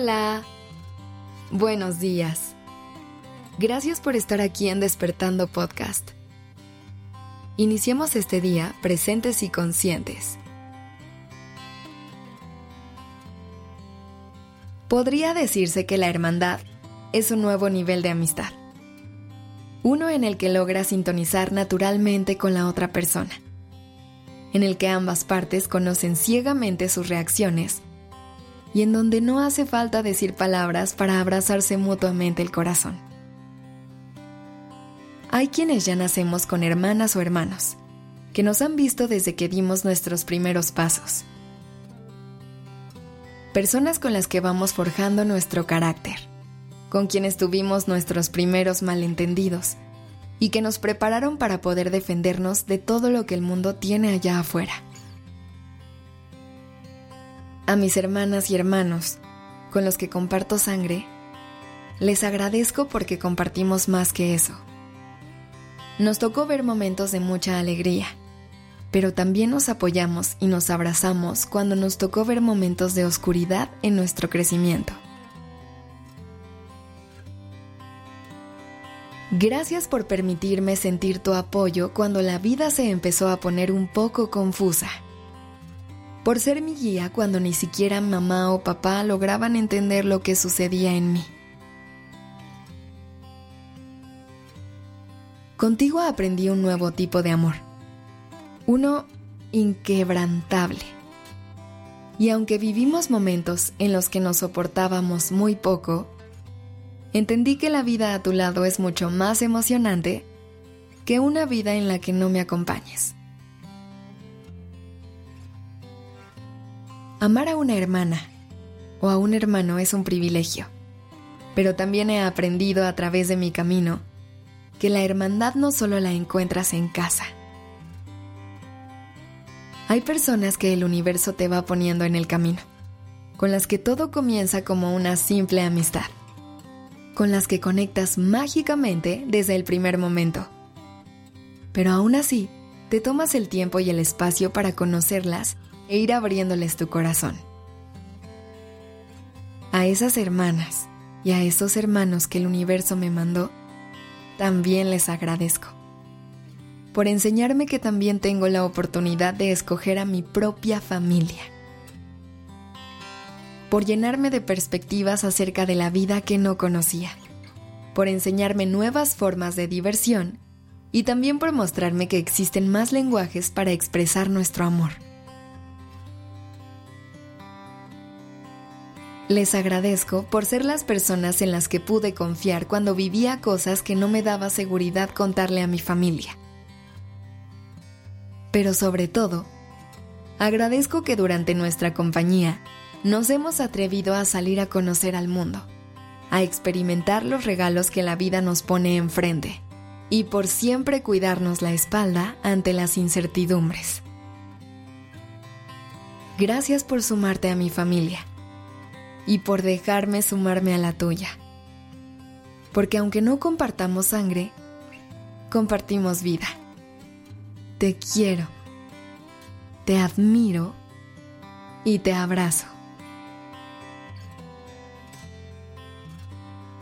Hola. Buenos días. Gracias por estar aquí en Despertando Podcast. Iniciemos este día presentes y conscientes. Podría decirse que la hermandad es un nuevo nivel de amistad. Uno en el que logra sintonizar naturalmente con la otra persona. En el que ambas partes conocen ciegamente sus reacciones y en donde no hace falta decir palabras para abrazarse mutuamente el corazón. Hay quienes ya nacemos con hermanas o hermanos, que nos han visto desde que dimos nuestros primeros pasos. Personas con las que vamos forjando nuestro carácter, con quienes tuvimos nuestros primeros malentendidos y que nos prepararon para poder defendernos de todo lo que el mundo tiene allá afuera a mis hermanas y hermanos, con los que comparto sangre, les agradezco porque compartimos más que eso. Nos tocó ver momentos de mucha alegría, pero también nos apoyamos y nos abrazamos cuando nos tocó ver momentos de oscuridad en nuestro crecimiento. Gracias por permitirme sentir tu apoyo cuando la vida se empezó a poner un poco confusa por ser mi guía cuando ni siquiera mamá o papá lograban entender lo que sucedía en mí. Contigo aprendí un nuevo tipo de amor, uno inquebrantable. Y aunque vivimos momentos en los que nos soportábamos muy poco, entendí que la vida a tu lado es mucho más emocionante que una vida en la que no me acompañes. Amar a una hermana o a un hermano es un privilegio, pero también he aprendido a través de mi camino que la hermandad no solo la encuentras en casa. Hay personas que el universo te va poniendo en el camino, con las que todo comienza como una simple amistad, con las que conectas mágicamente desde el primer momento. Pero aún así, te tomas el tiempo y el espacio para conocerlas e ir abriéndoles tu corazón. A esas hermanas y a esos hermanos que el universo me mandó, también les agradezco. Por enseñarme que también tengo la oportunidad de escoger a mi propia familia. Por llenarme de perspectivas acerca de la vida que no conocía. Por enseñarme nuevas formas de diversión y también por mostrarme que existen más lenguajes para expresar nuestro amor. Les agradezco por ser las personas en las que pude confiar cuando vivía cosas que no me daba seguridad contarle a mi familia. Pero sobre todo, agradezco que durante nuestra compañía nos hemos atrevido a salir a conocer al mundo, a experimentar los regalos que la vida nos pone enfrente y por siempre cuidarnos la espalda ante las incertidumbres. Gracias por sumarte a mi familia y por dejarme sumarme a la tuya. Porque aunque no compartamos sangre, compartimos vida. Te quiero, te admiro y te abrazo.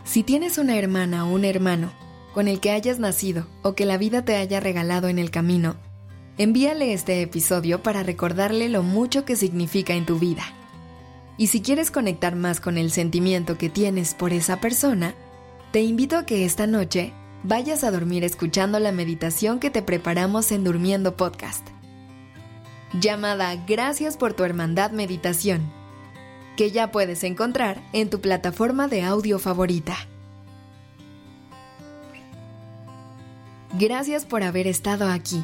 Si tienes una hermana o un hermano con el que hayas nacido o que la vida te haya regalado en el camino, envíale este episodio para recordarle lo mucho que significa en tu vida. Y si quieres conectar más con el sentimiento que tienes por esa persona, te invito a que esta noche vayas a dormir escuchando la meditación que te preparamos en Durmiendo Podcast. Llamada Gracias por tu Hermandad Meditación, que ya puedes encontrar en tu plataforma de audio favorita. Gracias por haber estado aquí